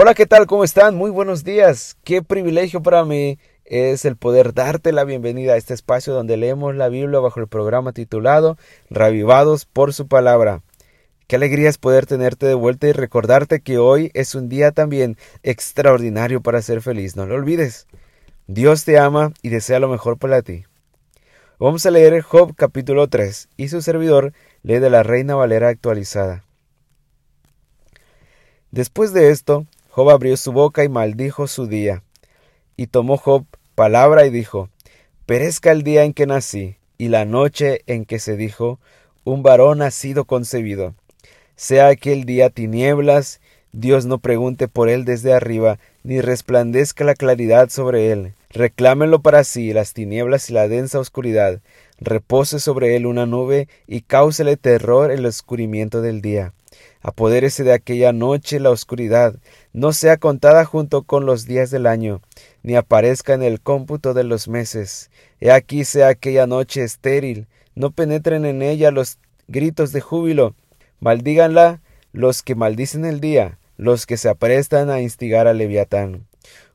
Hola, ¿qué tal? ¿Cómo están? Muy buenos días. Qué privilegio para mí es el poder darte la bienvenida a este espacio donde leemos la Biblia bajo el programa titulado Ravivados por su palabra. Qué alegría es poder tenerte de vuelta y recordarte que hoy es un día también extraordinario para ser feliz. No lo olvides. Dios te ama y desea lo mejor para ti. Vamos a leer Job capítulo 3 y su servidor lee de la Reina Valera actualizada. Después de esto, Job abrió su boca y maldijo su día. Y tomó Job palabra y dijo, Perezca el día en que nací, y la noche en que se dijo, un varón ha sido concebido. Sea aquel día tinieblas, Dios no pregunte por él desde arriba, ni resplandezca la claridad sobre él. Reclámenlo para sí las tinieblas y la densa oscuridad. Repose sobre él una nube y cáusele terror el oscurimiento del día apodérese de aquella noche la oscuridad, no sea contada junto con los días del año, ni aparezca en el cómputo de los meses. He aquí sea aquella noche estéril, no penetren en ella los gritos de júbilo, maldíganla los que maldicen el día, los que se aprestan a instigar al leviatán.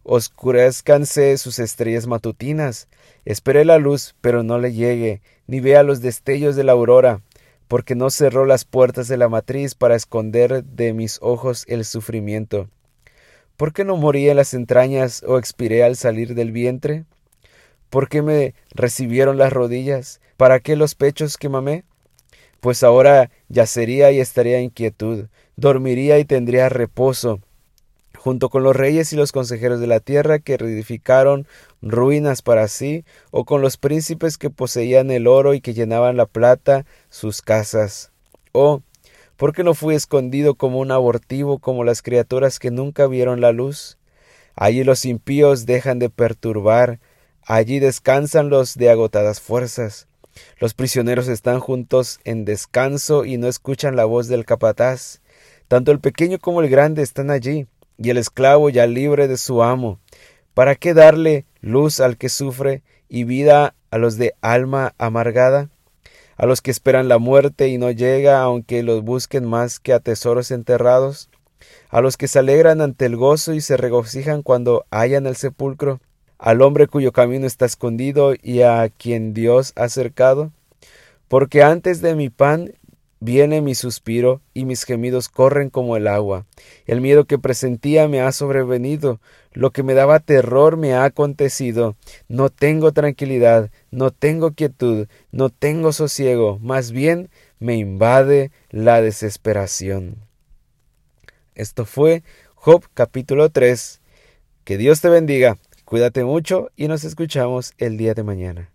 Oscurezcanse sus estrellas matutinas, espere la luz, pero no le llegue, ni vea los destellos de la aurora, porque no cerró las puertas de la matriz para esconder de mis ojos el sufrimiento. ¿Por qué no morí en las entrañas o expiré al salir del vientre? ¿Por qué me recibieron las rodillas? ¿Para qué los pechos que mamé? Pues ahora yacería y estaría en quietud, dormiría y tendría reposo, junto con los reyes y los consejeros de la tierra que reedificaron ruinas para sí, o con los príncipes que poseían el oro y que llenaban la plata sus casas. Oh, ¿por qué no fui escondido como un abortivo, como las criaturas que nunca vieron la luz? Allí los impíos dejan de perturbar, allí descansan los de agotadas fuerzas. Los prisioneros están juntos en descanso y no escuchan la voz del capataz. Tanto el pequeño como el grande están allí y el esclavo ya libre de su amo. ¿Para qué darle luz al que sufre y vida a los de alma amargada? A los que esperan la muerte y no llega aunque los busquen más que a tesoros enterrados? A los que se alegran ante el gozo y se regocijan cuando hallan el sepulcro? Al hombre cuyo camino está escondido y a quien Dios ha cercado? Porque antes de mi pan Viene mi suspiro y mis gemidos corren como el agua. El miedo que presentía me ha sobrevenido, lo que me daba terror me ha acontecido. No tengo tranquilidad, no tengo quietud, no tengo sosiego, más bien me invade la desesperación. Esto fue Job capítulo 3. Que Dios te bendiga, cuídate mucho y nos escuchamos el día de mañana.